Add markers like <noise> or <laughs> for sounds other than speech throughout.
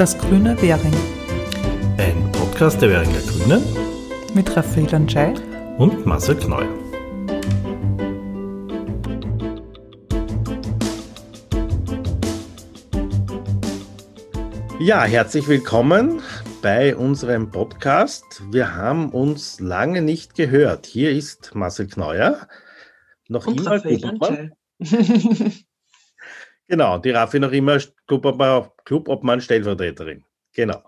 Das grüne Währing. Ein Podcast der Währinger Grünen mit Raphael Anschei und Marcel Kneu. Ja, herzlich willkommen bei unserem Podcast. Wir haben uns lange nicht gehört. Hier ist Marcel Kneuer. Noch und immer Raphael <laughs> Genau, die Raffi noch immer Clubobmann Stellvertreterin. Genau.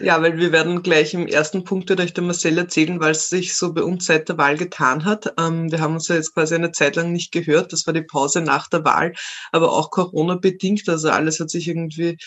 Ja, weil wir werden gleich im ersten Punkt wird euch der Marcel erzählen, es sich so bei uns seit der Wahl getan hat. Ähm, wir haben uns ja jetzt quasi eine Zeit lang nicht gehört. Das war die Pause nach der Wahl, aber auch Corona bedingt. Also alles hat sich irgendwie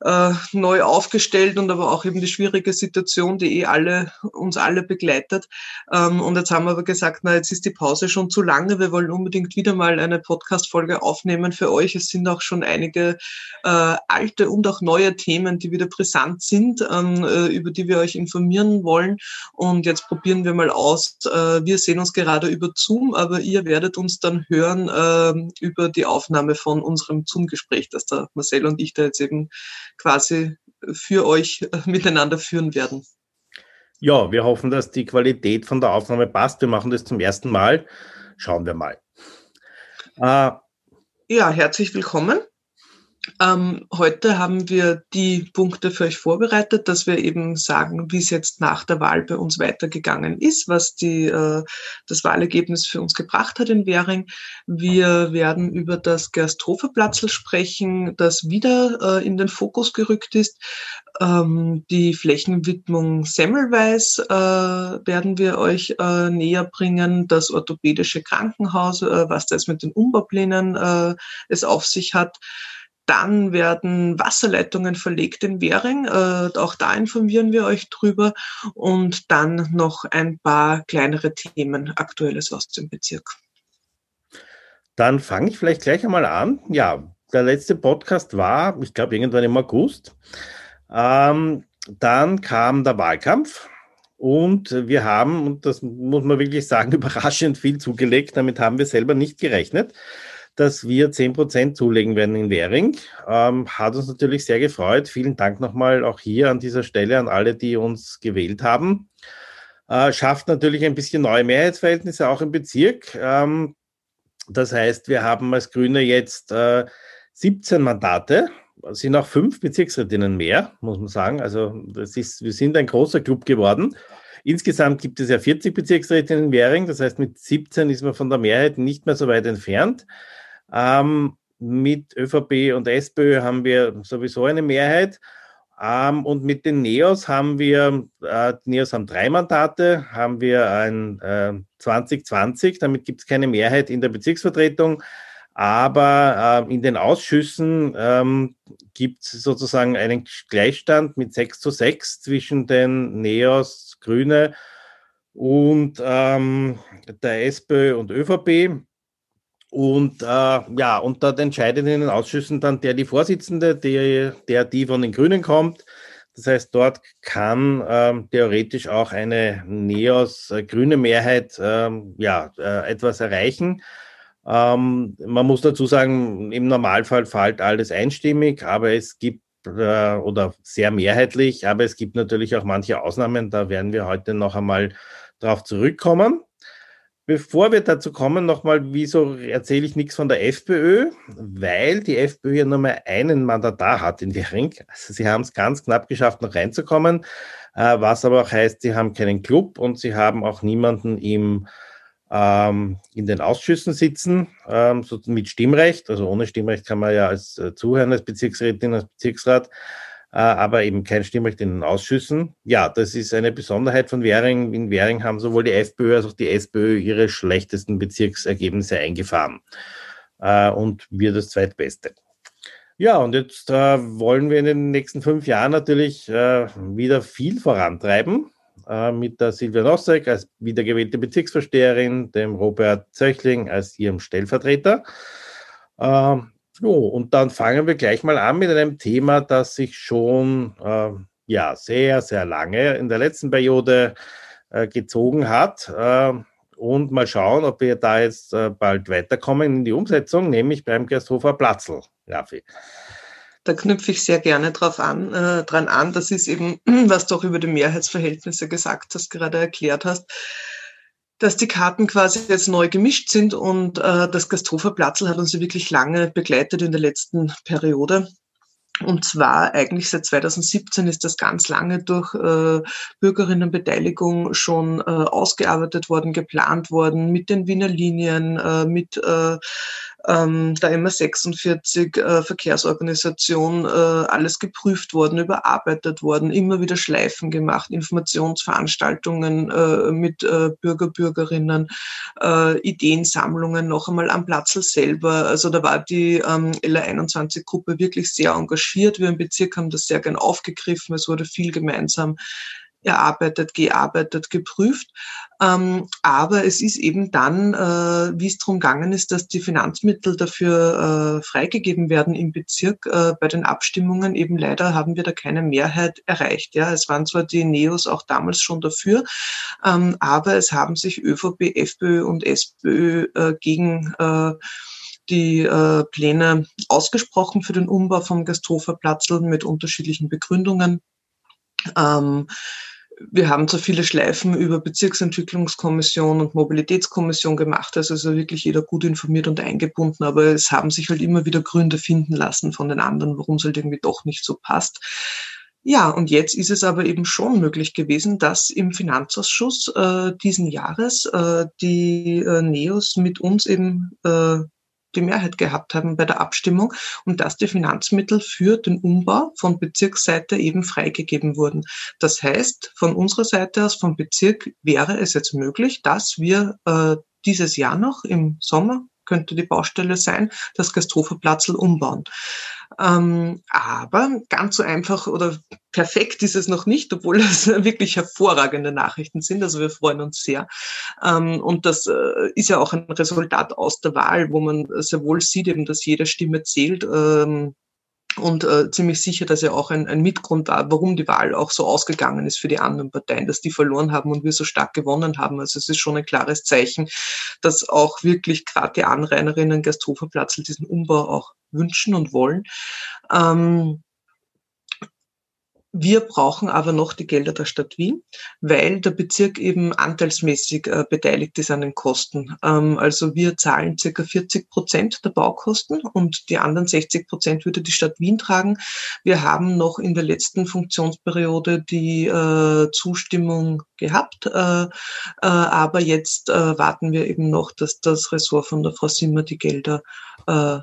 äh, neu aufgestellt und aber auch eben die schwierige Situation, die eh alle, uns alle begleitet. Ähm, und jetzt haben wir aber gesagt, na, jetzt ist die Pause schon zu lange. Wir wollen unbedingt wieder mal eine Podcast-Folge aufnehmen für euch. Es sind auch schon einige äh, alte und auch neue Themen, die wieder brisant sind, ähm, äh, über die wir euch informieren wollen. Und jetzt probieren wir mal aus. Äh, wir sehen uns gerade über Zoom, aber ihr werdet uns dann hören äh, über die Aufnahme von unserem Zoom-Gespräch, das der Marcel und ich da jetzt eben quasi für euch äh, miteinander führen werden. Ja, wir hoffen, dass die Qualität von der Aufnahme passt. Wir machen das zum ersten Mal. Schauen wir mal. Äh, ja, herzlich willkommen. Ähm, heute haben wir die Punkte für euch vorbereitet, dass wir eben sagen, wie es jetzt nach der Wahl bei uns weitergegangen ist, was die, äh, das Wahlergebnis für uns gebracht hat in Währing. Wir werden über das Gersthofer-Platzl sprechen, das wieder äh, in den Fokus gerückt ist. Ähm, die Flächenwidmung Semmelweis äh, werden wir euch äh, näher bringen, das orthopädische Krankenhaus, äh, was da jetzt mit den Umbauplänen äh, es auf sich hat. Dann werden Wasserleitungen verlegt in Währing. Äh, auch da informieren wir euch drüber. Und dann noch ein paar kleinere Themen, Aktuelles aus dem Bezirk. Dann fange ich vielleicht gleich einmal an. Ja, der letzte Podcast war, ich glaube, irgendwann im August. Ähm, dann kam der Wahlkampf. Und wir haben, und das muss man wirklich sagen, <laughs> überraschend viel zugelegt. Damit haben wir selber nicht gerechnet dass wir 10% zulegen werden in Währing. Ähm, hat uns natürlich sehr gefreut. Vielen Dank nochmal auch hier an dieser Stelle an alle, die uns gewählt haben. Äh, schafft natürlich ein bisschen neue Mehrheitsverhältnisse auch im Bezirk. Ähm, das heißt, wir haben als Grüne jetzt äh, 17 Mandate, sind auch fünf Bezirksrätinnen mehr, muss man sagen. Also das ist, wir sind ein großer Club geworden. Insgesamt gibt es ja 40 Bezirksrätinnen in Währing, das heißt, mit 17 ist man von der Mehrheit nicht mehr so weit entfernt. Ähm, mit ÖVP und SPÖ haben wir sowieso eine Mehrheit. Ähm, und mit den Neos haben wir, äh, die Neos haben drei Mandate, haben wir ein äh, 2020, damit gibt es keine Mehrheit in der Bezirksvertretung. Aber äh, in den Ausschüssen ähm, gibt es sozusagen einen Gleichstand mit 6 zu 6 zwischen den Neos, Grüne und ähm, der SPÖ und ÖVP. Und äh, ja, und dort entscheidet in den Ausschüssen dann der die Vorsitzende, der, der die von den Grünen kommt. Das heißt, dort kann ähm, theoretisch auch eine Neos äh, Mehrheit ähm, ja, äh, etwas erreichen. Ähm, man muss dazu sagen, im Normalfall fällt alles einstimmig, aber es gibt äh, oder sehr mehrheitlich, aber es gibt natürlich auch manche Ausnahmen, da werden wir heute noch einmal darauf zurückkommen. Bevor wir dazu kommen, nochmal, wieso erzähle ich nichts von der FPÖ? Weil die FPÖ ja nur mal einen Mandatar hat in Währing. Also sie haben es ganz knapp geschafft, noch reinzukommen, äh, was aber auch heißt, sie haben keinen Club und sie haben auch niemanden im, ähm, in den Ausschüssen sitzen, ähm, so mit Stimmrecht. Also ohne Stimmrecht kann man ja als äh, Zuhören, als Bezirksrätin, als Bezirksrat aber eben kein Stimmrecht in den Ausschüssen. Ja, das ist eine Besonderheit von Währing. In Währing haben sowohl die FPÖ als auch die SPÖ ihre schlechtesten Bezirksergebnisse eingefahren. Äh, und wir das zweitbeste. Ja, und jetzt äh, wollen wir in den nächsten fünf Jahren natürlich äh, wieder viel vorantreiben äh, mit der Silvia Nossek als wiedergewählte Bezirksvorsteherin, dem Robert Zöchling als ihrem Stellvertreter. Ähm, so, und dann fangen wir gleich mal an mit einem Thema, das sich schon äh, ja, sehr, sehr lange in der letzten Periode äh, gezogen hat. Äh, und mal schauen, ob wir da jetzt äh, bald weiterkommen in die Umsetzung, nämlich beim Gersthofer Platzl, Raffi. Da knüpfe ich sehr gerne drauf an, äh, dran an. Das ist eben, <clears throat> was du auch über die Mehrheitsverhältnisse gesagt hast, gerade erklärt hast dass die Karten quasi jetzt neu gemischt sind und äh, das Gasthofer Platzl hat uns ja wirklich lange begleitet in der letzten Periode. Und zwar eigentlich seit 2017 ist das ganz lange durch äh, Bürgerinnenbeteiligung schon äh, ausgearbeitet worden, geplant worden mit den Wiener Linien, äh, mit äh, ähm, der MA46 äh, Verkehrsorganisation äh, alles geprüft worden, überarbeitet worden, immer wieder Schleifen gemacht, Informationsveranstaltungen äh, mit äh, Bürger, Bürgerinnen, äh, Ideensammlungen noch einmal am Platzl selber. Also da war die ähm, LA21-Gruppe wirklich sehr engagiert. Wir im Bezirk haben das sehr gern aufgegriffen. Es wurde viel gemeinsam erarbeitet, gearbeitet, geprüft. Ähm, aber es ist eben dann, äh, wie es darum gegangen ist, dass die Finanzmittel dafür äh, freigegeben werden im Bezirk äh, bei den Abstimmungen. Eben leider haben wir da keine Mehrheit erreicht. Ja, es waren zwar die Neos auch damals schon dafür, ähm, aber es haben sich ÖVP, FPÖ und SPÖ äh, gegen äh, die äh, Pläne ausgesprochen für den Umbau vom Gasthofer Platzl mit unterschiedlichen Begründungen. Ähm, wir haben so viele Schleifen über Bezirksentwicklungskommission und Mobilitätskommission gemacht. Also ist wirklich jeder gut informiert und eingebunden, aber es haben sich halt immer wieder Gründe finden lassen von den anderen, warum es halt irgendwie doch nicht so passt. Ja, und jetzt ist es aber eben schon möglich gewesen, dass im Finanzausschuss äh, diesen Jahres äh, die äh, Neos mit uns eben äh, die Mehrheit gehabt haben bei der Abstimmung und dass die Finanzmittel für den Umbau von Bezirksseite eben freigegeben wurden. Das heißt, von unserer Seite aus, vom Bezirk, wäre es jetzt möglich, dass wir äh, dieses Jahr noch im Sommer könnte die Baustelle sein, das Gasthoferplatzl umbauen. Ähm, aber ganz so einfach oder perfekt ist es noch nicht, obwohl das <laughs> wirklich hervorragende Nachrichten sind. Also wir freuen uns sehr. Ähm, und das äh, ist ja auch ein Resultat aus der Wahl, wo man sehr wohl sieht, eben, dass jede Stimme zählt. Ähm, und äh, ziemlich sicher, dass ja auch ein, ein Mitgrund war, warum die Wahl auch so ausgegangen ist für die anderen Parteien, dass die verloren haben und wir so stark gewonnen haben. Also es ist schon ein klares Zeichen, dass auch wirklich gerade die Anrainerinnen Gersthofer Platzl diesen Umbau auch wünschen und wollen. Ähm, wir brauchen aber noch die Gelder der Stadt Wien, weil der Bezirk eben anteilsmäßig äh, beteiligt ist an den Kosten. Ähm, also wir zahlen circa 40 Prozent der Baukosten und die anderen 60 Prozent würde die Stadt Wien tragen. Wir haben noch in der letzten Funktionsperiode die äh, Zustimmung gehabt, äh, äh aber jetzt äh, warten wir eben noch, dass das Ressort von der Frau Simmer die Gelder äh,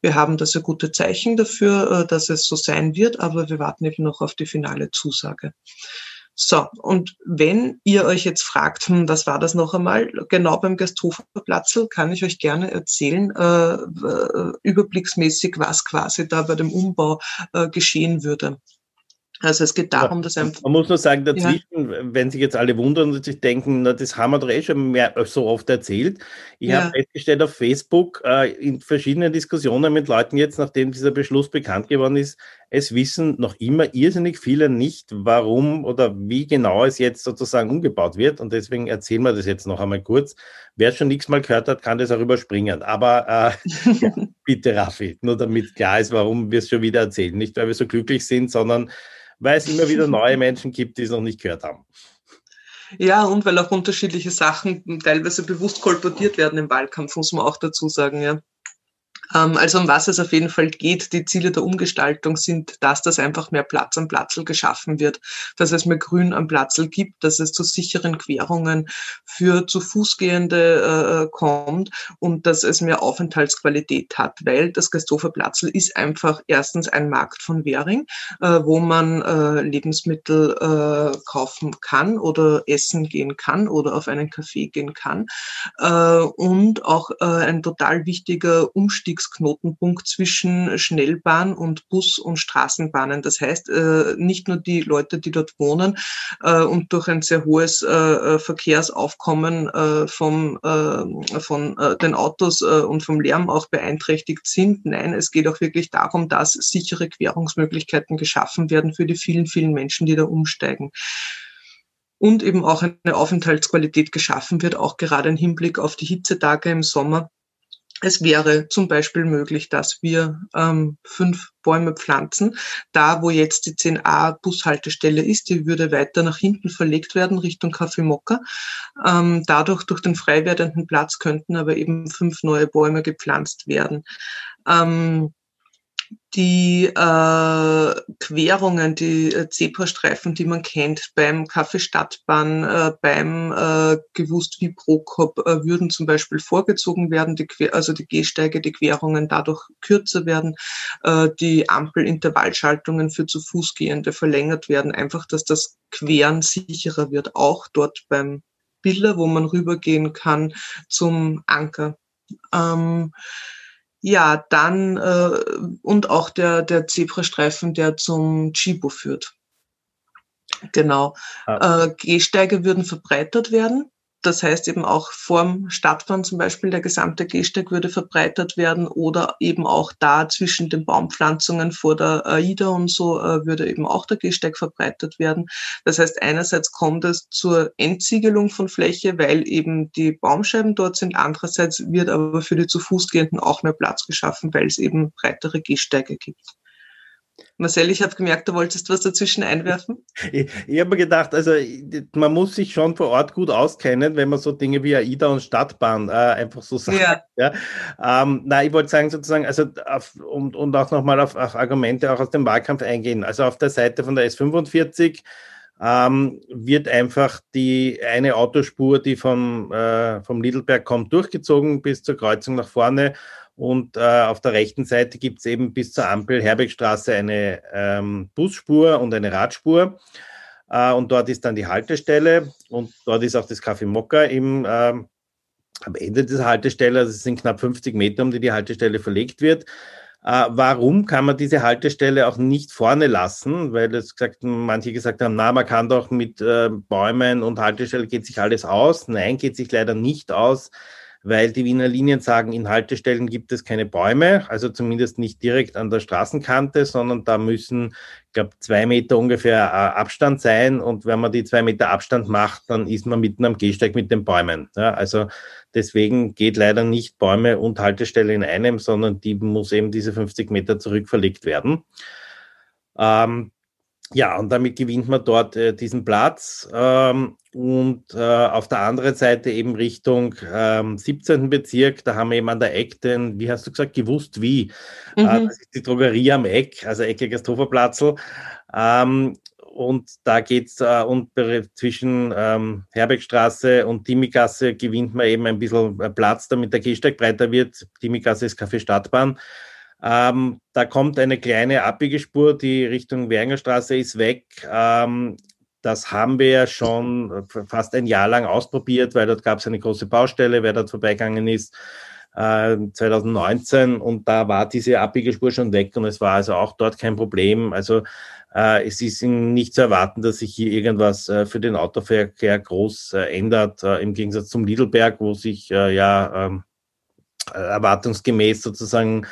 Wir haben da sehr gute Zeichen dafür, äh, dass es so sein wird, aber wir warten eben noch auf die finale Zusage. So, und wenn ihr euch jetzt fragt, hm, was war das noch einmal, genau beim Gasthofer Platzl kann ich euch gerne erzählen, äh, äh, überblicksmäßig, was quasi da bei dem Umbau äh, geschehen würde. Also es geht darum, dass einfach. Man muss nur sagen, dazwischen, ja. wenn sich jetzt alle wundern und sich denken, na, das haben wir doch eh schon mehr, so oft erzählt. Ich ja. habe festgestellt auf Facebook äh, in verschiedenen Diskussionen mit Leuten jetzt, nachdem dieser Beschluss bekannt geworden ist, es wissen noch immer irrsinnig viele nicht, warum oder wie genau es jetzt sozusagen umgebaut wird. Und deswegen erzählen wir das jetzt noch einmal kurz. Wer schon nichts mal gehört hat, kann das auch überspringen. Aber äh, <laughs> ja, bitte, Raffi, nur damit klar ist, warum wir es schon wieder erzählen. Nicht, weil wir so glücklich sind, sondern weil es immer wieder neue <laughs> Menschen gibt, die es noch nicht gehört haben. Ja, und weil auch unterschiedliche Sachen teilweise bewusst kolportiert werden im Wahlkampf, muss man auch dazu sagen, ja. Ähm, also um was es auf jeden Fall geht, die Ziele der Umgestaltung sind, dass das einfach mehr Platz am Platzl geschaffen wird, dass es mehr Grün am Platzl gibt, dass es zu sicheren Querungen für zu Fußgehende äh, kommt und dass es mehr Aufenthaltsqualität hat, weil das Gasthofer Platzl ist einfach erstens ein Markt von Währing, äh, wo man äh, Lebensmittel äh, kaufen kann oder essen gehen kann oder auf einen Café gehen kann äh, und auch äh, ein total wichtiger Umstieg Umstiegsknotenpunkt zwischen Schnellbahn und Bus und Straßenbahnen. Das heißt, äh, nicht nur die Leute, die dort wohnen äh, und durch ein sehr hohes äh, Verkehrsaufkommen vom, von den Autos und vom Lärm auch beeinträchtigt sind. Nein, es geht auch wirklich darum, dass sichere Querungsmöglichkeiten geschaffen werden für die vielen, vielen Menschen, die da umsteigen und eben auch eine Aufenthaltsqualität geschaffen wird, auch gerade im Hinblick auf die Hitzetage im Sommer es wäre zum Beispiel möglich, dass wir ähm, fünf Bäume pflanzen. Da, wo jetzt die 10a Bushaltestelle ist, die würde weiter nach hinten verlegt werden, Richtung Café Mokka. Ähm, dadurch, durch den frei werdenden Platz, könnten aber eben fünf neue Bäume gepflanzt werden. Ähm, die äh, Querungen, die äh, Zebrastreifen, die man kennt beim Kaffee Stadtbahn, äh, beim äh, gewusst wie Prokop, äh, würden zum Beispiel vorgezogen werden, die Quer also die Gehsteige, die Querungen dadurch kürzer werden, äh, die Ampelintervallschaltungen für zu Fußgehende verlängert werden, einfach, dass das Queren sicherer wird, auch dort beim Biller, wo man rübergehen kann zum Anker. Ähm, ja, dann äh, und auch der, der Zebrastreifen, der zum Chibo führt. Genau. Ah. Äh, Gehsteige würden verbreitert werden. Das heißt eben auch vorm Stadtbahn zum Beispiel der gesamte Gehsteig würde verbreitert werden oder eben auch da zwischen den Baumpflanzungen vor der AIDA und so äh, würde eben auch der Gehsteig verbreitert werden. Das heißt, einerseits kommt es zur Entsiegelung von Fläche, weil eben die Baumscheiben dort sind. Andererseits wird aber für die zu Fuß gehenden auch mehr Platz geschaffen, weil es eben breitere Gehsteige gibt. Marcel, ich habe gemerkt, du wolltest was dazwischen einwerfen. Ich, ich habe mir gedacht, also man muss sich schon vor Ort gut auskennen, wenn man so Dinge wie AIDA und Stadtbahn äh, einfach so sagt. Ja. ja. Ähm, na, ich wollte sagen sozusagen, also auf, und, und auch nochmal auf, auf Argumente auch aus dem Wahlkampf eingehen. Also auf der Seite von der S45 ähm, wird einfach die eine Autospur, die vom, äh, vom Lidlberg kommt, durchgezogen bis zur Kreuzung nach vorne und äh, auf der rechten Seite gibt es eben bis zur Ampel Herbergstraße eine ähm, Busspur und eine Radspur. Äh, und dort ist dann die Haltestelle und dort ist auch das Café Mokka im, äh, am Ende dieser Haltestelle. Also es sind knapp 50 Meter, um die die Haltestelle verlegt wird. Äh, warum kann man diese Haltestelle auch nicht vorne lassen? Weil das gesagt, manche gesagt haben, na, man kann doch mit äh, Bäumen und Haltestelle geht sich alles aus. Nein, geht sich leider nicht aus weil die Wiener Linien sagen, in Haltestellen gibt es keine Bäume, also zumindest nicht direkt an der Straßenkante, sondern da müssen, ich glaube, zwei Meter ungefähr äh, Abstand sein. Und wenn man die zwei Meter Abstand macht, dann ist man mitten am Gehsteig mit den Bäumen. Ja, also deswegen geht leider nicht Bäume und Haltestelle in einem, sondern die muss eben diese 50 Meter zurückverlegt werden. Ähm, ja, und damit gewinnt man dort äh, diesen Platz. Ähm, und äh, auf der anderen Seite eben Richtung ähm, 17. Bezirk, da haben wir eben an der Eck den, wie hast du gesagt, gewusst wie. Äh, mhm. Äh, das ist die Drogerie am Eck, also Ecke Gasthoferplatzl. Ähm, und da geht's äh, und zwischen ähm, Herbergstraße und Timigasse gewinnt man eben ein bisschen äh, Platz, damit der Gehsteig breiter wird. Timigasse ist Café Stadtbahn. Ähm, da kommt eine kleine Abbiegespur, die Richtung Wernerstraße ist weg. Ähm, das haben wir ja schon fast ein Jahr lang ausprobiert, weil dort gab es eine große Baustelle, wer dort vorbeigegangen ist. 2019 äh, und da war diese Abbiegespur schon weg und es war also auch dort kein Problem. Also äh, es ist nicht zu erwarten, dass sich hier irgendwas äh, für den Autoverkehr groß äh, ändert, äh, im Gegensatz zum Lidelberg, wo sich äh, ja ähm, erwartungsgemäß sozusagen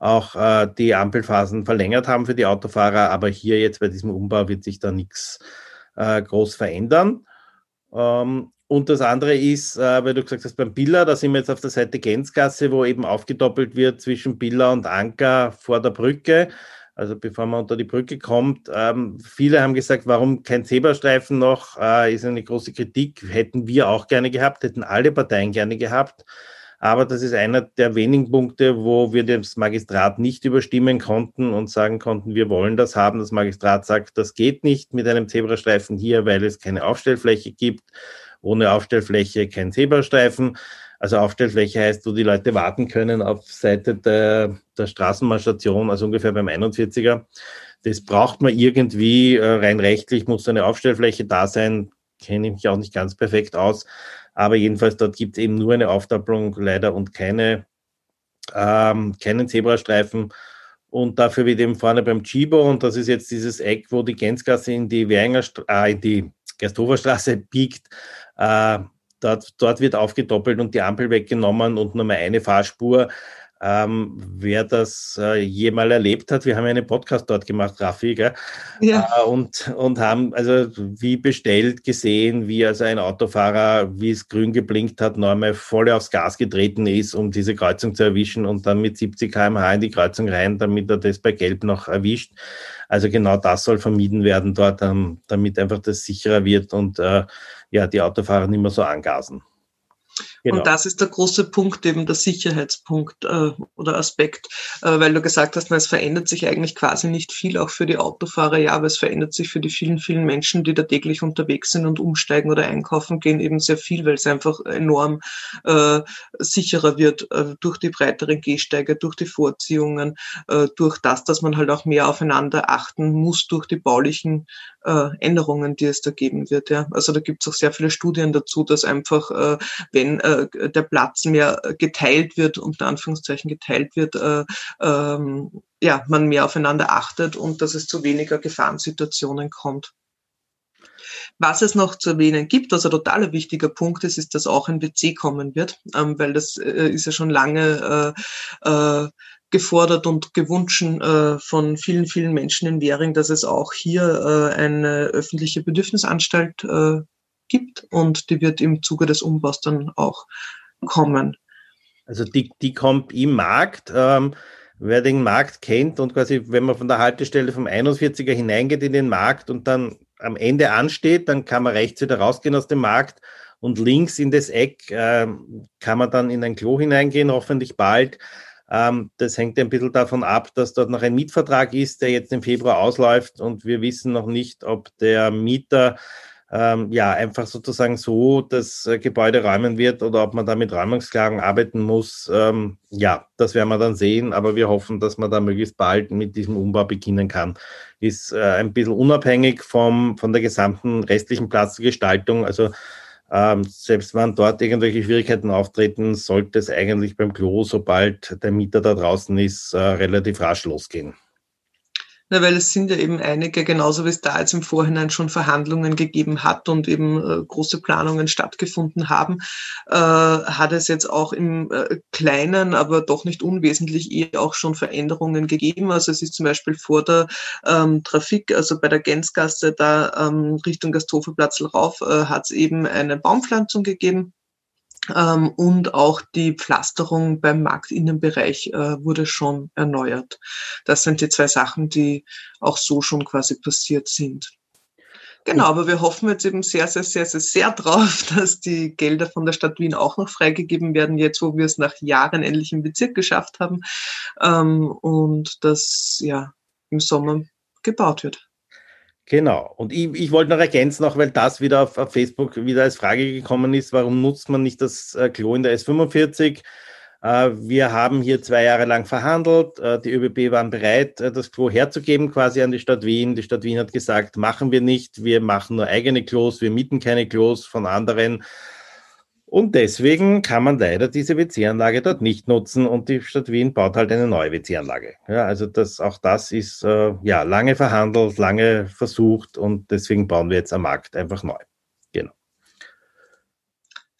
auch äh, die Ampelphasen verlängert haben für die Autofahrer. Aber hier jetzt bei diesem Umbau wird sich da nichts äh, groß verändern. Ähm, und das andere ist, äh, weil du gesagt hast, beim Billa, da sind wir jetzt auf der Seite Gänzgasse, wo eben aufgedoppelt wird zwischen Billa und Anker vor der Brücke. Also bevor man unter die Brücke kommt. Ähm, viele haben gesagt, warum kein Zebrastreifen noch? Äh, ist eine große Kritik. Hätten wir auch gerne gehabt, hätten alle Parteien gerne gehabt. Aber das ist einer der wenigen Punkte, wo wir das Magistrat nicht überstimmen konnten und sagen konnten, wir wollen das haben. Das Magistrat sagt, das geht nicht mit einem Zebrastreifen hier, weil es keine Aufstellfläche gibt. Ohne Aufstellfläche kein Zebrastreifen. Also Aufstellfläche heißt, wo die Leute warten können auf Seite der, der Straßenbahnstation, also ungefähr beim 41er. Das braucht man irgendwie, äh, rein rechtlich muss eine Aufstellfläche da sein, kenne ich mich auch nicht ganz perfekt aus. Aber jedenfalls dort gibt es eben nur eine Aufdoppelung leider und keine, ähm, keinen Zebrastreifen. Und dafür wird eben vorne beim Chibo, und das ist jetzt dieses Eck, wo die Gänzgasse in die Währinger, äh, die Gersthoferstraße <laughs> biegt, äh, dort, dort wird aufgedoppelt und die Ampel weggenommen und nur mal eine Fahrspur. Ähm, wer das äh, jemals erlebt hat, wir haben einen Podcast dort gemacht, Raffi, gell? Ja. Äh, und, und haben also wie bestellt gesehen, wie also ein Autofahrer, wie es grün geblinkt hat, noch einmal voll aufs Gas getreten ist, um diese Kreuzung zu erwischen und dann mit 70 km/h in die Kreuzung rein, damit er das bei Gelb noch erwischt. Also genau das soll vermieden werden dort, ähm, damit einfach das sicherer wird und äh, ja, die Autofahrer nicht mehr so angasen. Genau. Und das ist der große Punkt, eben der Sicherheitspunkt äh, oder Aspekt, äh, weil du gesagt hast, na, es verändert sich eigentlich quasi nicht viel, auch für die Autofahrer, ja, aber es verändert sich für die vielen, vielen Menschen, die da täglich unterwegs sind und umsteigen oder einkaufen gehen, eben sehr viel, weil es einfach enorm äh, sicherer wird äh, durch die breiteren Gehsteige, durch die Vorziehungen, äh, durch das, dass man halt auch mehr aufeinander achten muss, durch die baulichen äh, Änderungen, die es da geben wird. Ja. Also da gibt es auch sehr viele Studien dazu, dass einfach, äh, wenn äh, der Platz mehr geteilt wird, unter Anführungszeichen geteilt wird, äh, ähm, ja, man mehr aufeinander achtet und dass es zu weniger Gefahrensituationen kommt. Was es noch zu erwähnen gibt, was ein totaler wichtiger Punkt ist, ist, dass auch ein WC kommen wird, ähm, weil das äh, ist ja schon lange äh, äh, gefordert und gewünscht äh, von vielen, vielen Menschen in Währing, dass es auch hier äh, eine öffentliche Bedürfnisanstalt äh, gibt und die wird im Zuge des Umbaus dann auch kommen. Also die, die kommt im Markt. Ähm, wer den Markt kennt und quasi, wenn man von der Haltestelle vom 41er hineingeht in den Markt und dann am Ende ansteht, dann kann man rechts wieder rausgehen aus dem Markt und links in das Eck äh, kann man dann in ein Klo hineingehen, hoffentlich bald. Ähm, das hängt ein bisschen davon ab, dass dort noch ein Mietvertrag ist, der jetzt im Februar ausläuft und wir wissen noch nicht, ob der Mieter ähm, ja einfach sozusagen so das äh, Gebäude räumen wird oder ob man da mit Räumungsklagen arbeiten muss. Ähm, ja, das werden wir dann sehen, aber wir hoffen, dass man da möglichst bald mit diesem Umbau beginnen kann. Ist äh, ein bisschen unabhängig vom, von der gesamten restlichen Platzgestaltung. Also ähm, selbst wenn dort irgendwelche Schwierigkeiten auftreten, sollte es eigentlich beim Klo, sobald der Mieter da draußen ist, äh, relativ rasch losgehen. Na, weil es sind ja eben einige, genauso wie es da jetzt im Vorhinein schon Verhandlungen gegeben hat und eben äh, große Planungen stattgefunden haben, äh, hat es jetzt auch im äh, Kleinen, aber doch nicht unwesentlich eh auch schon Veränderungen gegeben. Also es ist zum Beispiel vor der ähm, Trafik, also bei der Gänzgasse da ähm, Richtung Gasthoferplatz rauf, äh, hat es eben eine Baumpflanzung gegeben ähm, und auch die Pflasterung beim Marktinnenbereich äh, wurde schon erneuert. Das sind die zwei Sachen, die auch so schon quasi passiert sind. Genau, aber wir hoffen jetzt eben sehr, sehr, sehr, sehr, sehr drauf, <laughs> dass die Gelder von der Stadt Wien auch noch freigegeben werden, jetzt wo wir es nach Jahren endlich im Bezirk geschafft haben ähm, und dass ja im Sommer gebaut wird. Genau. Und ich, ich wollte noch ergänzen, auch weil das wieder auf, auf, Facebook wieder als Frage gekommen ist, warum nutzt man nicht das äh, Klo in der S45? Äh, wir haben hier zwei Jahre lang verhandelt. Äh, die ÖBB waren bereit, das Klo herzugeben quasi an die Stadt Wien. Die Stadt Wien hat gesagt, machen wir nicht. Wir machen nur eigene Klos. Wir mieten keine Klos von anderen. Und deswegen kann man leider diese WC-Anlage dort nicht nutzen und die Stadt Wien baut halt eine neue WC-Anlage. Ja, also das, auch das ist äh, ja lange verhandelt, lange versucht und deswegen bauen wir jetzt am Markt einfach neu. Genau.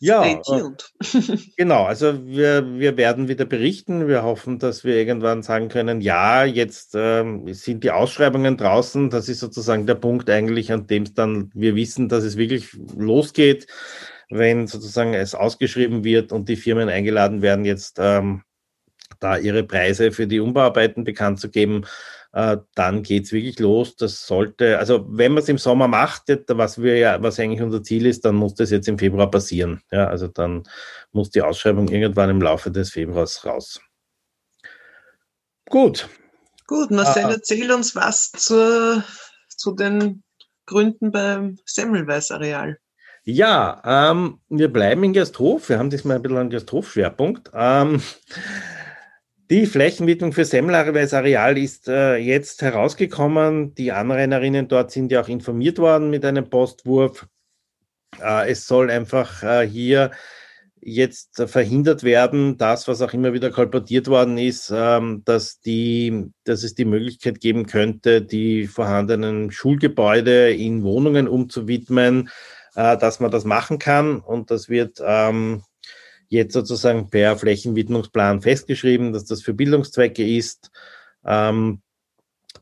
Ja, äh, <laughs> genau. Also wir, wir werden wieder berichten. Wir hoffen, dass wir irgendwann sagen können, ja, jetzt ähm, sind die Ausschreibungen draußen. Das ist sozusagen der Punkt eigentlich, an dem es dann wir wissen, dass es wirklich losgeht wenn sozusagen es ausgeschrieben wird und die Firmen eingeladen werden, jetzt ähm, da ihre Preise für die Umbauarbeiten bekannt zu geben, äh, dann geht es wirklich los. Das sollte, also wenn man es im Sommer macht, was wir ja, was eigentlich unser Ziel ist, dann muss das jetzt im Februar passieren. Ja, also dann muss die Ausschreibung irgendwann im Laufe des Februars raus. Gut. Gut, Marcel, ah. erzähl uns was zur, zu den Gründen beim Semmelweis-Areal. Ja, ähm, wir bleiben in Gersthof. Wir haben diesmal ein bisschen einen Gersthof-Schwerpunkt. Ähm, die Flächenwidmung für Semmelareweis Areal ist äh, jetzt herausgekommen. Die Anrainerinnen dort sind ja auch informiert worden mit einem Postwurf. Äh, es soll einfach äh, hier jetzt verhindert werden, das, was auch immer wieder kolportiert worden ist, ähm, dass, die, dass es die Möglichkeit geben könnte, die vorhandenen Schulgebäude in Wohnungen umzuwidmen äh, dass man das machen kann. Und das wird ähm, jetzt sozusagen per Flächenwidmungsplan festgeschrieben, dass das für Bildungszwecke ist. Ähm,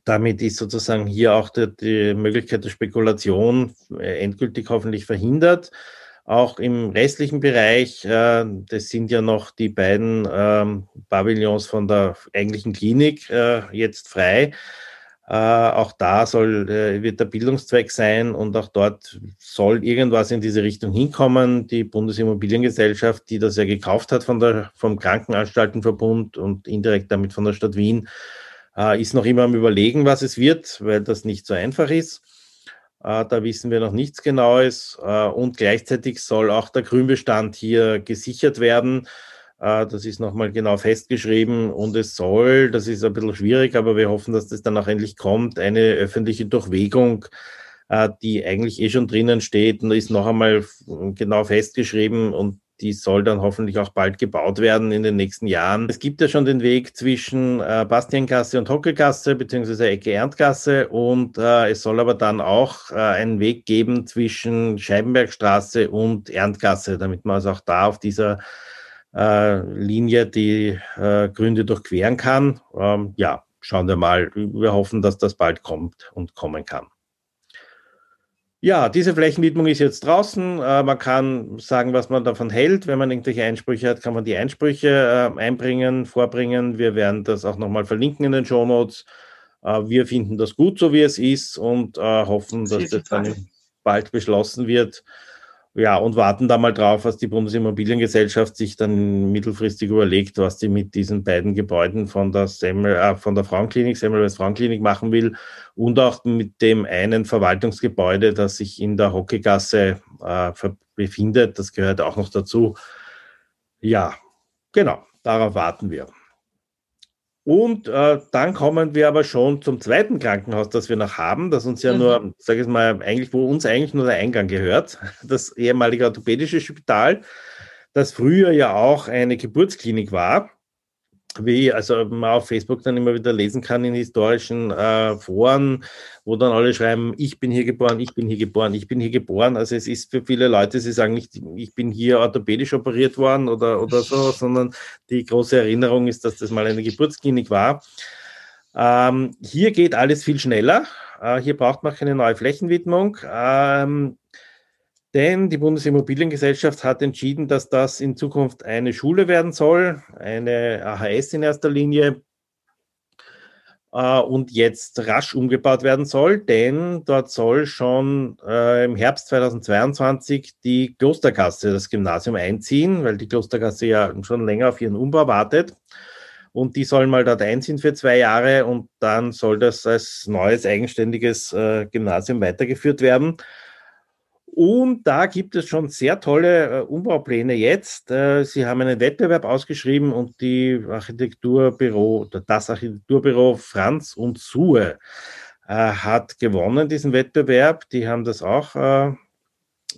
damit ist sozusagen hier auch die, die Möglichkeit der Spekulation äh, endgültig hoffentlich verhindert. Auch im restlichen Bereich, äh, das sind ja noch die beiden ähm, Pavillons von der eigentlichen Klinik äh, jetzt frei. Äh, auch da soll, äh, wird der Bildungszweck sein und auch dort soll irgendwas in diese Richtung hinkommen. Die Bundesimmobiliengesellschaft, die das ja gekauft hat von der, vom Krankenanstaltenverbund und indirekt damit von der Stadt Wien, äh, ist noch immer am Überlegen, was es wird, weil das nicht so einfach ist. Äh, da wissen wir noch nichts Genaues. Äh, und gleichzeitig soll auch der Grünbestand hier gesichert werden. Äh, das ist nochmal genau festgeschrieben und es soll, das ist ein bisschen schwierig, aber wir hoffen, dass das dann auch endlich kommt, eine öffentliche Durchwegung, die eigentlich eh schon drinnen steht und ist noch einmal genau festgeschrieben und die soll dann hoffentlich auch bald gebaut werden in den nächsten Jahren. Es gibt ja schon den Weg zwischen äh, Bastiengasse und Hockelgasse beziehungsweise Ecke Erntgasse und äh, es soll aber dann auch äh, einen Weg geben zwischen Scheibenbergstraße und Erntgasse, damit man also auch da auf dieser äh, Linie die äh, Gründe durchqueren kann. Ähm, ja, schauen wir mal. Wir hoffen, dass das bald kommt und kommen kann. Ja, diese Flächenwidmung ist jetzt draußen. Äh, man kann sagen, was man davon hält. Wenn man irgendwelche Einsprüche hat, kann man die Einsprüche äh, einbringen, vorbringen. Wir werden das auch nochmal verlinken in den Show Notes. Äh, wir finden das gut, so wie es ist und hoffen, dass das dann bald beschlossen wird ja, und warten da mal drauf, was die Bundesimmobiliengesellschaft sich dann mittelfristig überlegt, was sie mit diesen beiden Gebäuden von der Semmel, äh, von der Frauenklinik, Semmelweis Frauenklinik machen will und auch mit dem einen Verwaltungsgebäude, das sich in der Hockeygasse äh, befindet. Das gehört auch noch dazu. Ja, genau, darauf warten wir. Und äh, dann kommen wir aber schon zum zweiten Krankenhaus, das wir noch haben, das uns ja mhm. nur, sage ich mal, eigentlich, wo uns eigentlich nur der Eingang gehört, das ehemalige orthopädische Spital, das früher ja auch eine Geburtsklinik war wie also man auf Facebook dann immer wieder lesen kann in historischen äh, Foren, wo dann alle schreiben, ich bin hier geboren, ich bin hier geboren, ich bin hier geboren. Also es ist für viele Leute, sie sagen nicht, ich bin hier orthopädisch operiert worden oder, oder so, <laughs> sondern die große Erinnerung ist, dass das mal eine Geburtsklinik war. Ähm, hier geht alles viel schneller. Äh, hier braucht man keine neue Flächenwidmung. Ähm, denn die Bundesimmobiliengesellschaft hat entschieden, dass das in Zukunft eine Schule werden soll, eine AHS in erster Linie, äh, und jetzt rasch umgebaut werden soll, denn dort soll schon äh, im Herbst 2022 die Klostergasse, das Gymnasium einziehen, weil die Klostergasse ja schon länger auf ihren Umbau wartet. Und die sollen mal dort einziehen für zwei Jahre und dann soll das als neues eigenständiges äh, Gymnasium weitergeführt werden. Und da gibt es schon sehr tolle äh, Umbaupläne jetzt. Äh, Sie haben einen Wettbewerb ausgeschrieben und die Architekturbüro, das Architekturbüro Franz und Sue äh, hat gewonnen, diesen Wettbewerb. Die haben das auch äh,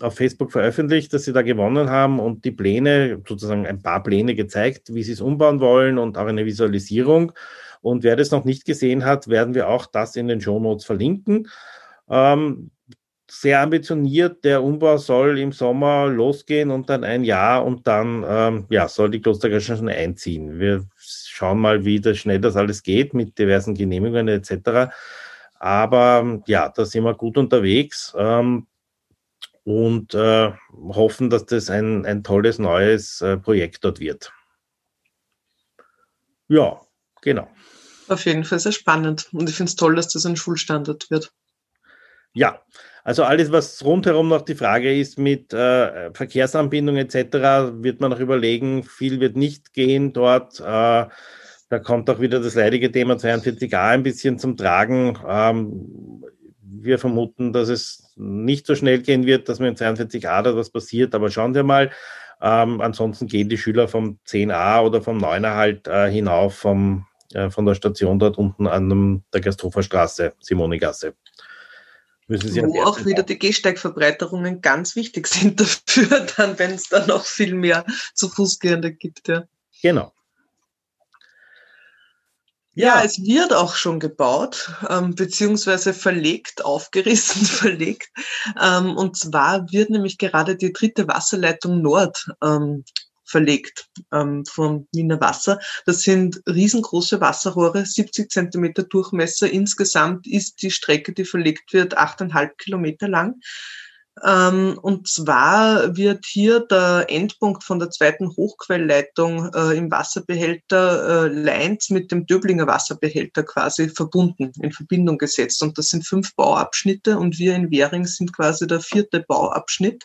auf Facebook veröffentlicht, dass sie da gewonnen haben und die Pläne, sozusagen ein paar Pläne gezeigt, wie sie es umbauen wollen und auch eine Visualisierung. Und wer das noch nicht gesehen hat, werden wir auch das in den Show Notes verlinken. Ähm, sehr ambitioniert. Der Umbau soll im Sommer losgehen und dann ein Jahr und dann ähm, ja, soll die Klosterkirche schon einziehen. Wir schauen mal, wie das schnell das alles geht mit diversen Genehmigungen etc. Aber ja, da sind wir gut unterwegs ähm, und äh, hoffen, dass das ein, ein tolles neues äh, Projekt dort wird. Ja, genau. Auf jeden Fall sehr spannend. Und ich finde es toll, dass das ein Schulstandard wird. Ja, also alles, was rundherum noch die Frage ist mit äh, Verkehrsanbindung etc., wird man noch überlegen. Viel wird nicht gehen dort. Äh, da kommt auch wieder das leidige Thema 42a ein bisschen zum Tragen. Ähm, wir vermuten, dass es nicht so schnell gehen wird, dass mit dem 42a da was passiert, aber schauen wir mal. Ähm, ansonsten gehen die Schüler vom 10a oder vom 9er halt äh, hinauf vom, äh, von der Station dort unten an der Gasthofer Straße, Simonigasse müssen Sie Wo auch wieder die Gehsteigverbreiterungen ganz wichtig sind <laughs> dafür, dann, wenn es dann noch viel mehr zu Fußgehende gibt. Ja. Genau. Ja, es wird auch schon gebaut, ähm, beziehungsweise verlegt, aufgerissen, <laughs> verlegt. Ähm, und zwar wird nämlich gerade die dritte Wasserleitung Nord ähm, verlegt ähm, vom Wiener Wasser. Das sind riesengroße Wasserrohre, 70 Zentimeter Durchmesser. Insgesamt ist die Strecke, die verlegt wird, achteinhalb Kilometer lang. Ähm, und zwar wird hier der Endpunkt von der zweiten Hochquellleitung äh, im Wasserbehälter äh, Leins mit dem Döblinger Wasserbehälter quasi verbunden, in Verbindung gesetzt. Und das sind fünf Bauabschnitte und wir in Währing sind quasi der vierte Bauabschnitt.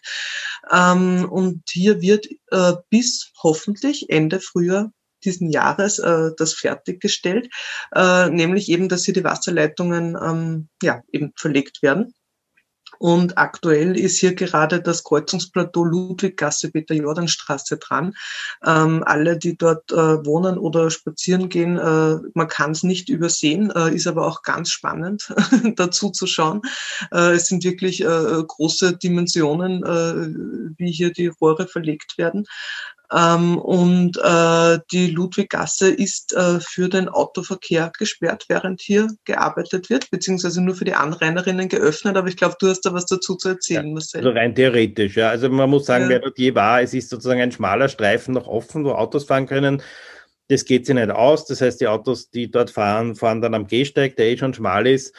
Ähm, und hier wird äh, bis hoffentlich Ende Frühjahr diesen Jahres äh, das fertiggestellt, äh, nämlich eben, dass hier die Wasserleitungen ähm, ja, eben verlegt werden. Und aktuell ist hier gerade das Kreuzungsplateau Ludwiggasse, Peter-Jordan-Straße dran. Ähm, alle, die dort äh, wohnen oder spazieren gehen, äh, man kann es nicht übersehen, äh, ist aber auch ganz spannend <laughs> dazu zu schauen. Äh, es sind wirklich äh, große Dimensionen, äh, wie hier die Rohre verlegt werden. Ähm, und äh, die Ludwiggasse ist äh, für den Autoverkehr gesperrt, während hier gearbeitet wird, beziehungsweise nur für die Anrainerinnen geöffnet. Aber ich glaube, du hast da was dazu zu erzählen, ja, Marcel. Also rein theoretisch, ja. Also man muss sagen, ja. wer dort je war, es ist sozusagen ein schmaler Streifen noch offen, wo Autos fahren können. Das geht sich nicht aus. Das heißt, die Autos, die dort fahren, fahren dann am Gehsteig, der eh schon schmal ist.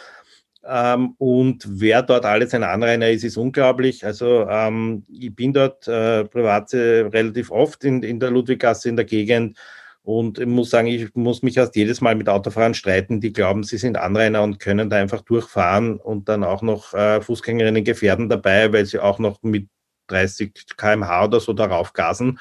Ähm, und wer dort alles ein Anrainer ist, ist unglaublich. Also ähm, ich bin dort äh, privat relativ oft in, in der Ludwiggasse in der Gegend und ich muss sagen, ich muss mich erst jedes Mal mit Autofahrern streiten, die glauben, sie sind Anrainer und können da einfach durchfahren und dann auch noch äh, Fußgängerinnen gefährden dabei, weil sie auch noch mit 30 kmh oder so darauf gasen.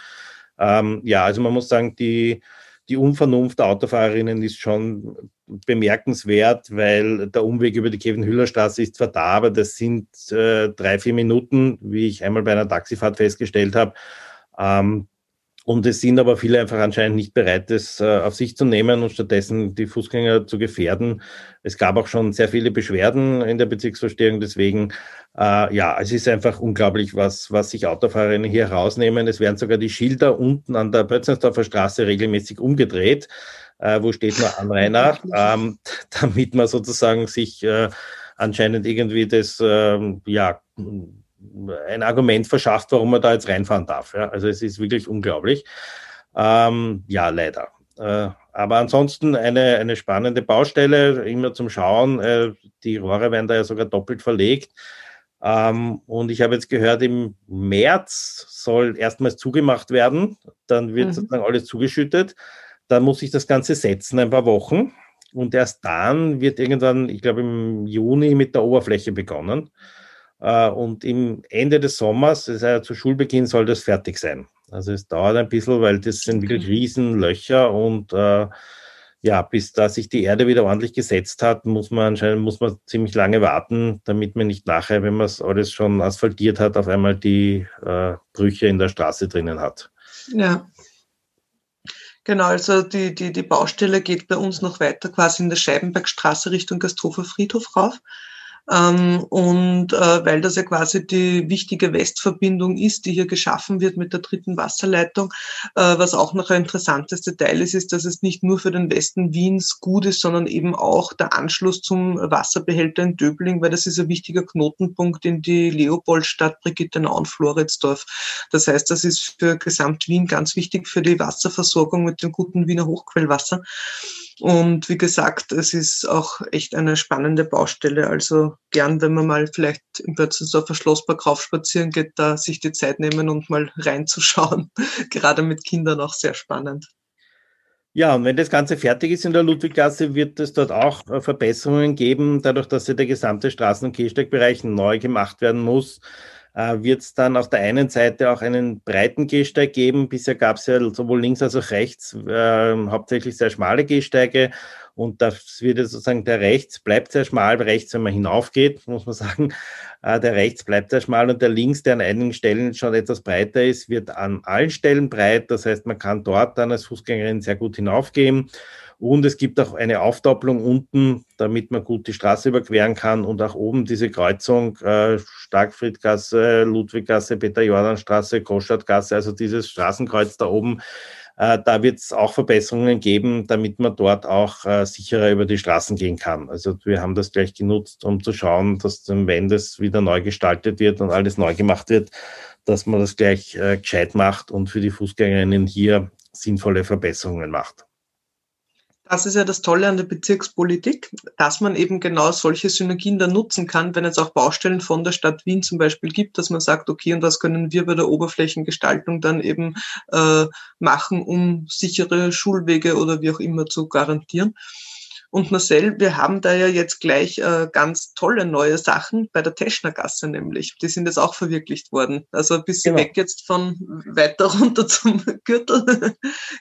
Ähm, ja, also man muss sagen, die, die Unvernunft der Autofahrerinnen ist schon bemerkenswert, weil der Umweg über die Kevin-Hüller-Straße ist zwar da, aber das sind äh, drei, vier Minuten, wie ich einmal bei einer Taxifahrt festgestellt habe. Ähm, und es sind aber viele einfach anscheinend nicht bereit, das äh, auf sich zu nehmen und stattdessen die Fußgänger zu gefährden. Es gab auch schon sehr viele Beschwerden in der Bezirksverstehung. Deswegen, äh, ja, es ist einfach unglaublich, was, was sich Autofahrerinnen hier rausnehmen. Es werden sogar die Schilder unten an der Bötzensdorfer Straße regelmäßig umgedreht, äh, wo steht nur Anrainer, ähm, damit man sozusagen sich äh, anscheinend irgendwie das, ähm, ja, ein Argument verschafft, warum man da jetzt reinfahren darf. Ja? Also es ist wirklich unglaublich. Ähm, ja, leider. Äh, aber ansonsten eine, eine spannende Baustelle, immer zum Schauen. Äh, die Rohre werden da ja sogar doppelt verlegt. Ähm, und ich habe jetzt gehört, im März soll erstmals zugemacht werden. Dann wird mhm. sozusagen alles zugeschüttet. Dann muss ich das Ganze setzen, ein paar Wochen. Und erst dann wird irgendwann, ich glaube im Juni mit der Oberfläche begonnen. Äh, und im Ende des Sommers, das zu Schulbeginn, soll das fertig sein. Also es dauert ein bisschen, weil das sind wirklich Riesenlöcher und äh, ja, bis da sich die Erde wieder ordentlich gesetzt hat, muss man anscheinend muss man ziemlich lange warten, damit man nicht nachher, wenn man es alles schon asphaltiert hat, auf einmal die äh, Brüche in der Straße drinnen hat. Ja. Genau, also die, die, die Baustelle geht bei uns noch weiter quasi in der Scheibenbergstraße Richtung Gasthofer Friedhof rauf. Ähm, und äh, weil das ja quasi die wichtige Westverbindung ist, die hier geschaffen wird mit der dritten Wasserleitung, äh, was auch noch ein interessantes Detail ist, ist, dass es nicht nur für den Westen Wiens gut ist, sondern eben auch der Anschluss zum Wasserbehälter in Döbling, weil das ist ein wichtiger Knotenpunkt in die Leopoldstadt Brigittenau und Floridsdorf. Das heißt, das ist für Gesamt Wien ganz wichtig für die Wasserversorgung mit dem guten Wiener Hochquellwasser. Und wie gesagt, es ist auch echt eine spannende Baustelle. Also gern, wenn man mal vielleicht im Bötzensdorfer Schlosspark raufspazieren geht, da sich die Zeit nehmen und mal reinzuschauen. <laughs> Gerade mit Kindern auch sehr spannend. Ja, und wenn das Ganze fertig ist in der Ludwiggasse, wird es dort auch äh, Verbesserungen geben, dadurch, dass der gesamte Straßen- und Gehsteigbereich neu gemacht werden muss wird es dann auf der einen Seite auch einen breiten Gehsteig geben. Bisher gab es ja sowohl links als auch rechts äh, hauptsächlich sehr schmale Gehsteige. Und das wird sozusagen der rechts bleibt sehr schmal, rechts, wenn man hinaufgeht, muss man sagen, <laughs> äh, der rechts bleibt sehr schmal und der links, der an einigen Stellen schon etwas breiter ist, wird an allen Stellen breit. Das heißt, man kann dort dann als Fußgängerin sehr gut hinaufgehen. Und es gibt auch eine Aufdoppelung unten, damit man gut die Straße überqueren kann. Und auch oben diese Kreuzung äh, Starkfriedgasse, Ludwiggasse, Peter-Jordan-Straße, Großstadtgasse, also dieses Straßenkreuz da oben. Äh, da wird es auch Verbesserungen geben, damit man dort auch äh, sicherer über die Straßen gehen kann. Also wir haben das gleich genutzt, um zu schauen, dass wenn das wieder neu gestaltet wird und alles neu gemacht wird, dass man das gleich äh, gescheit macht und für die Fußgängerinnen hier sinnvolle Verbesserungen macht. Das ist ja das Tolle an der Bezirkspolitik, dass man eben genau solche Synergien dann nutzen kann, wenn es auch Baustellen von der Stadt Wien zum Beispiel gibt, dass man sagt, okay, und was können wir bei der Oberflächengestaltung dann eben äh, machen, um sichere Schulwege oder wie auch immer zu garantieren. Und Marcel, wir haben da ja jetzt gleich äh, ganz tolle neue Sachen bei der Teschnergasse nämlich. Die sind jetzt auch verwirklicht worden. Also ein bisschen genau. weg jetzt von weiter <laughs> runter zum Gürtel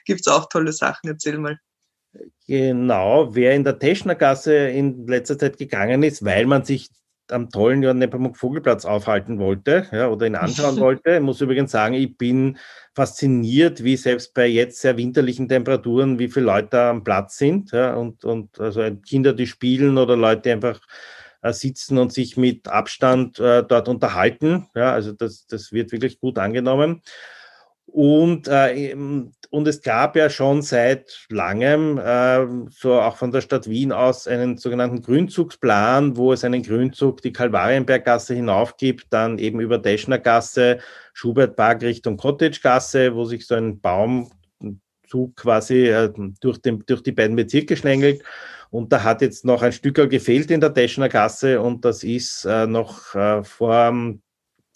gibt's auch tolle Sachen. Erzähl mal. Genau, wer in der Teschnergasse in letzter Zeit gegangen ist, weil man sich am tollen Johann Nepomuk Vogelplatz aufhalten wollte ja, oder ihn anschauen <laughs> wollte. Ich muss übrigens sagen, ich bin fasziniert, wie selbst bei jetzt sehr winterlichen Temperaturen, wie viele Leute da am Platz sind. Ja, und, und also Kinder, die spielen oder Leute, die einfach äh, sitzen und sich mit Abstand äh, dort unterhalten. Ja, also das, das wird wirklich gut angenommen. Und, äh, und es gab ja schon seit langem, äh, so auch von der Stadt Wien aus, einen sogenannten Grünzugsplan, wo es einen Grünzug die Kalvarienberggasse hinauf gibt, dann eben über Deschnergasse, Schubertpark Richtung Cottagegasse, wo sich so ein Baumzug quasi äh, durch, den, durch die beiden Bezirke schlängelt. Und da hat jetzt noch ein Stückel gefehlt in der Deschnergasse und das ist äh, noch äh, vor,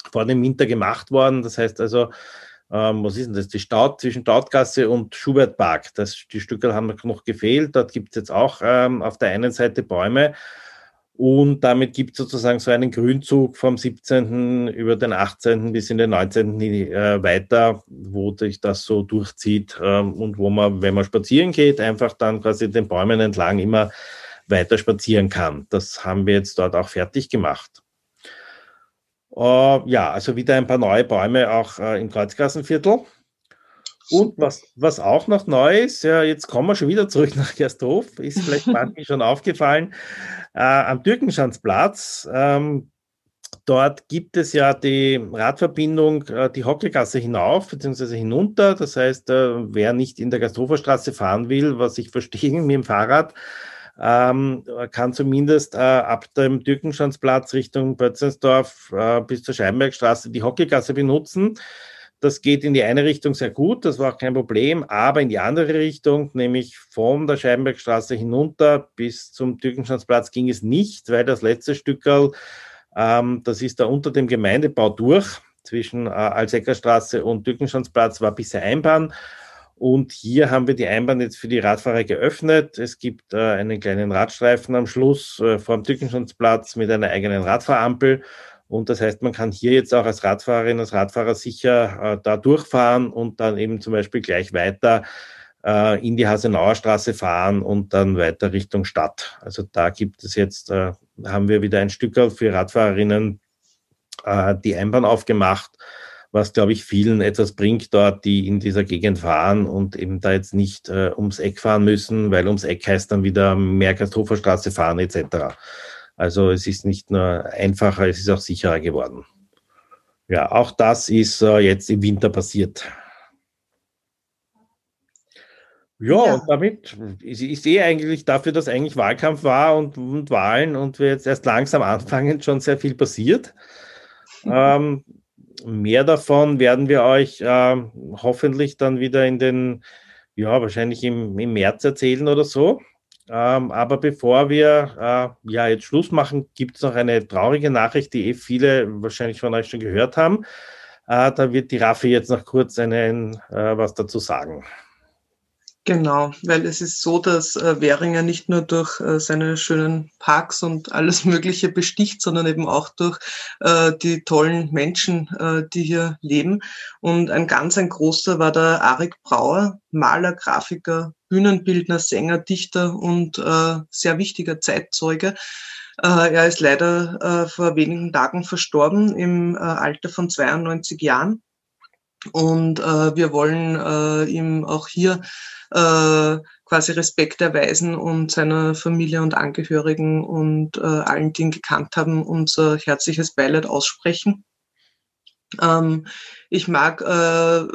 vor dem Winter gemacht worden. Das heißt also, ähm, was ist denn das? Die Stadt zwischen Staudgasse und Schubertpark. Das, die Stücke haben noch gefehlt. Dort gibt es jetzt auch ähm, auf der einen Seite Bäume. Und damit gibt es sozusagen so einen Grünzug vom 17. über den 18. bis in den 19. Äh, weiter, wo sich das so durchzieht ähm, und wo man, wenn man spazieren geht, einfach dann quasi den Bäumen entlang immer weiter spazieren kann. Das haben wir jetzt dort auch fertig gemacht. Äh, ja, also wieder ein paar neue Bäume auch äh, im Kreuzgassenviertel. Und was, was auch noch neu ist, ja, jetzt kommen wir schon wieder zurück <laughs> nach Gersthof, ist vielleicht <laughs> manchen schon aufgefallen, äh, am Türkenschanzplatz. Ähm, dort gibt es ja die Radverbindung, die Hockelgasse hinauf bzw. hinunter. Das heißt, wer nicht in der Gersthofer Straße fahren will, was ich verstehe <laughs> mit dem Fahrrad, ähm, kann zumindest äh, ab dem Türkenschanzplatz Richtung Bötzensdorf äh, bis zur Scheibenbergstraße die Hockeygasse benutzen. Das geht in die eine Richtung sehr gut, das war auch kein Problem, aber in die andere Richtung, nämlich von der Scheibenbergstraße hinunter bis zum Türkenschanzplatz ging es nicht, weil das letzte Stückerl, ähm, das ist da unter dem Gemeindebau durch, zwischen äh, Alseckerstraße und Türkenschanzplatz war bisher Einbahn und hier haben wir die Einbahn jetzt für die Radfahrer geöffnet. Es gibt äh, einen kleinen Radstreifen am Schluss äh, vor dem Tückenschanzplatz mit einer eigenen Radfahrampel. Und das heißt, man kann hier jetzt auch als Radfahrerin, als Radfahrer sicher äh, da durchfahren und dann eben zum Beispiel gleich weiter äh, in die Hasenauer Straße fahren und dann weiter Richtung Stadt. Also da gibt es jetzt, äh, haben wir wieder ein Stück für Radfahrerinnen äh, die Einbahn aufgemacht was, glaube ich, vielen etwas bringt dort, die in dieser Gegend fahren und eben da jetzt nicht äh, ums Eck fahren müssen, weil ums Eck heißt dann wieder mehr Straße fahren etc. Also es ist nicht nur einfacher, es ist auch sicherer geworden. Ja, auch das ist äh, jetzt im Winter passiert. Ja, ja, und damit ist, ich sehe eigentlich dafür, dass eigentlich Wahlkampf war und, und, Wahlen und wir jetzt erst langsam anfangen, schon sehr viel passiert. <laughs> Ähm, mehr davon werden wir euch äh, hoffentlich dann wieder in den, ja, wahrscheinlich im, im März erzählen oder so. Ähm, aber bevor wir äh, ja jetzt Schluss machen, gibt es noch eine traurige Nachricht, die eh viele wahrscheinlich von euch schon gehört haben. Äh, da wird die Raffi jetzt noch kurz einen, äh, was dazu sagen. Genau, weil es ist so, dass äh, Währinger nicht nur durch äh, seine schönen Parks und <laughs> alles Mögliche besticht, sondern eben auch durch äh, die tollen Menschen, äh, die hier leben. Und ein ganz ein großer war der Arik Brauer, Maler, Grafiker, Bühnenbildner, Sänger, Dichter und äh, sehr wichtiger Zeitzeuge. Äh, er ist leider vor wenigen Tagen verstorben im Alter von 92 Jahren. Und äh, wir wollen äh, ihm auch hier äh, quasi Respekt erweisen und seiner Familie und Angehörigen und äh, allen, die ihn gekannt haben, unser herzliches Beileid aussprechen. Ähm, ich mag äh,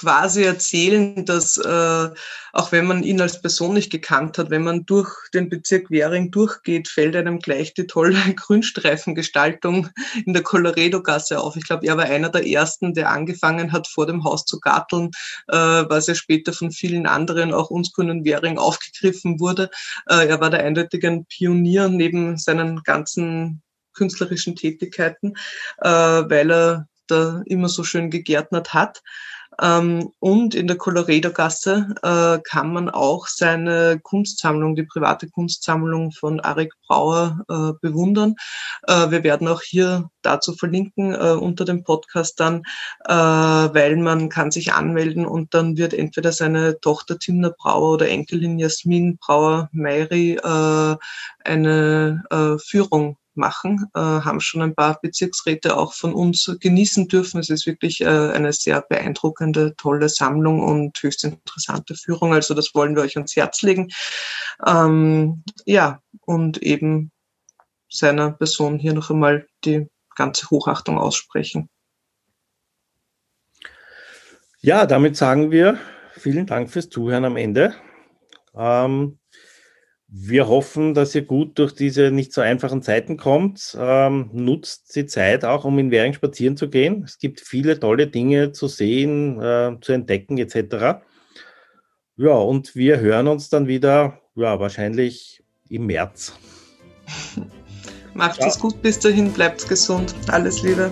quasi erzählen, dass äh, auch wenn man ihn als Person nicht gekannt hat, wenn man durch den Bezirk Währing durchgeht, fällt einem gleich die tolle <laughs> Grünstreifengestaltung in der Colloredo-Gasse auf. Ich glaube, er war einer der ersten, der angefangen hat, vor dem Haus zu garteln, äh, was ja später von vielen anderen, auch uns Grünen Währing, aufgegriffen wurde. Äh, er war der eindeutige Pionier neben seinen ganzen künstlerischen Tätigkeiten, äh, weil er da immer so schön gegärtnert hat. Ähm, und in der Colloredo-Gasse äh, kann man auch seine Kunstsammlung, die private Kunstsammlung von Arik Brauer äh, bewundern. Äh, wir werden auch hier dazu verlinken äh, unter dem Podcast dann, äh, weil man kann sich anmelden und dann wird entweder seine Tochter Timna Brauer oder Enkelin Jasmin Brauer-Meiri äh, eine Führung machen, äh, haben schon ein paar Bezirksräte auch von uns genießen dürfen. Es ist wirklich äh, eine sehr beeindruckende, tolle Sammlung und höchst interessante Führung. Also das wollen wir euch ans Herz legen. Ähm, ja, und eben seiner Person hier noch einmal die ganze Hochachtung aussprechen. Ja, damit sagen wir vielen Dank fürs Zuhören am Ende. Ähm, wir hoffen, dass ihr gut durch diese nicht so einfachen Zeiten kommt. Ähm, nutzt die Zeit auch, um in Währing spazieren zu gehen. Es gibt viele tolle Dinge zu sehen, äh, zu entdecken etc. Ja, und wir hören uns dann wieder, ja, wahrscheinlich im März. <laughs> Macht es gut bis dahin, bleibt gesund. Alles Liebe.